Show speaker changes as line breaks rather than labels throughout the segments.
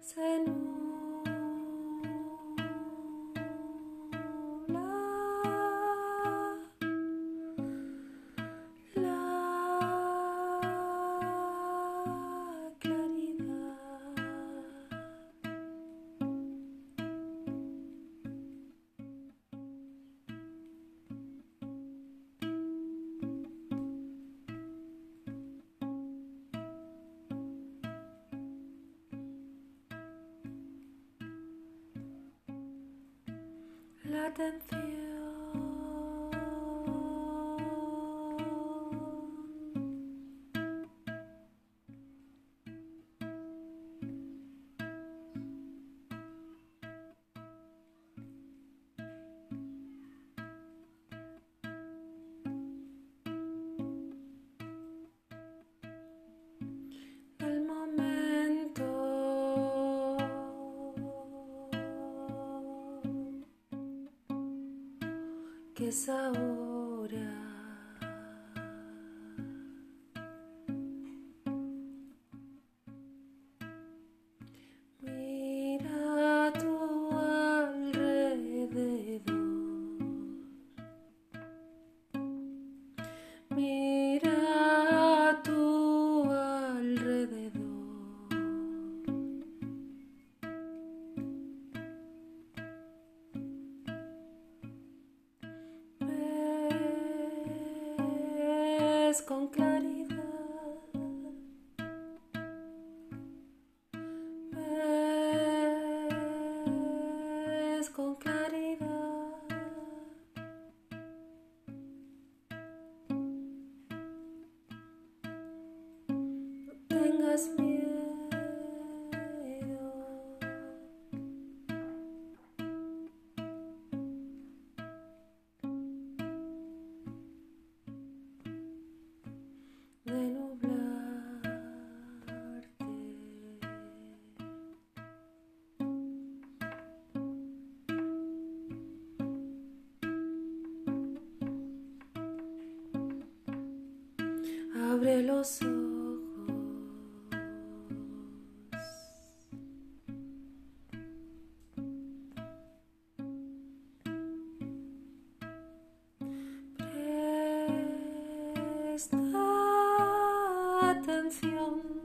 Sen Let them feel. So. ves con claridad. abre los ojos. Presta atención.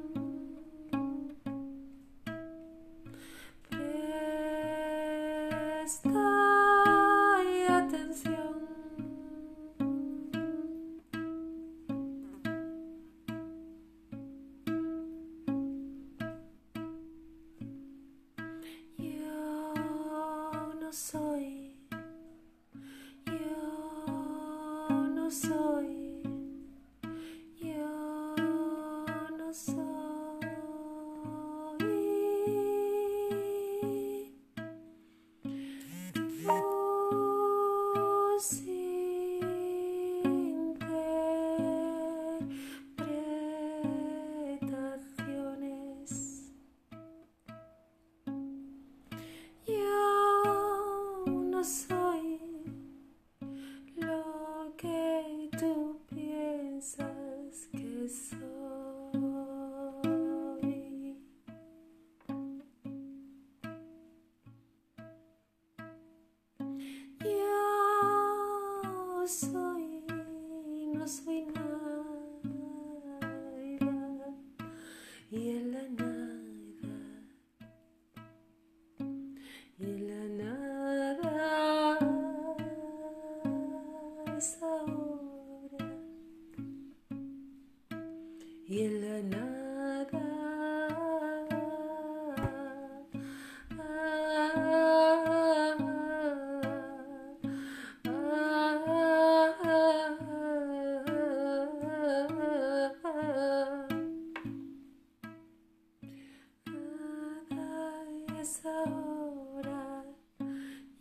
so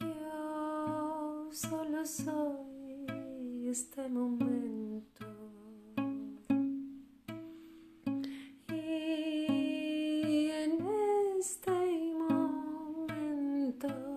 Yo solo soy este momento. Y en este momento.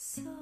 Solo, solo.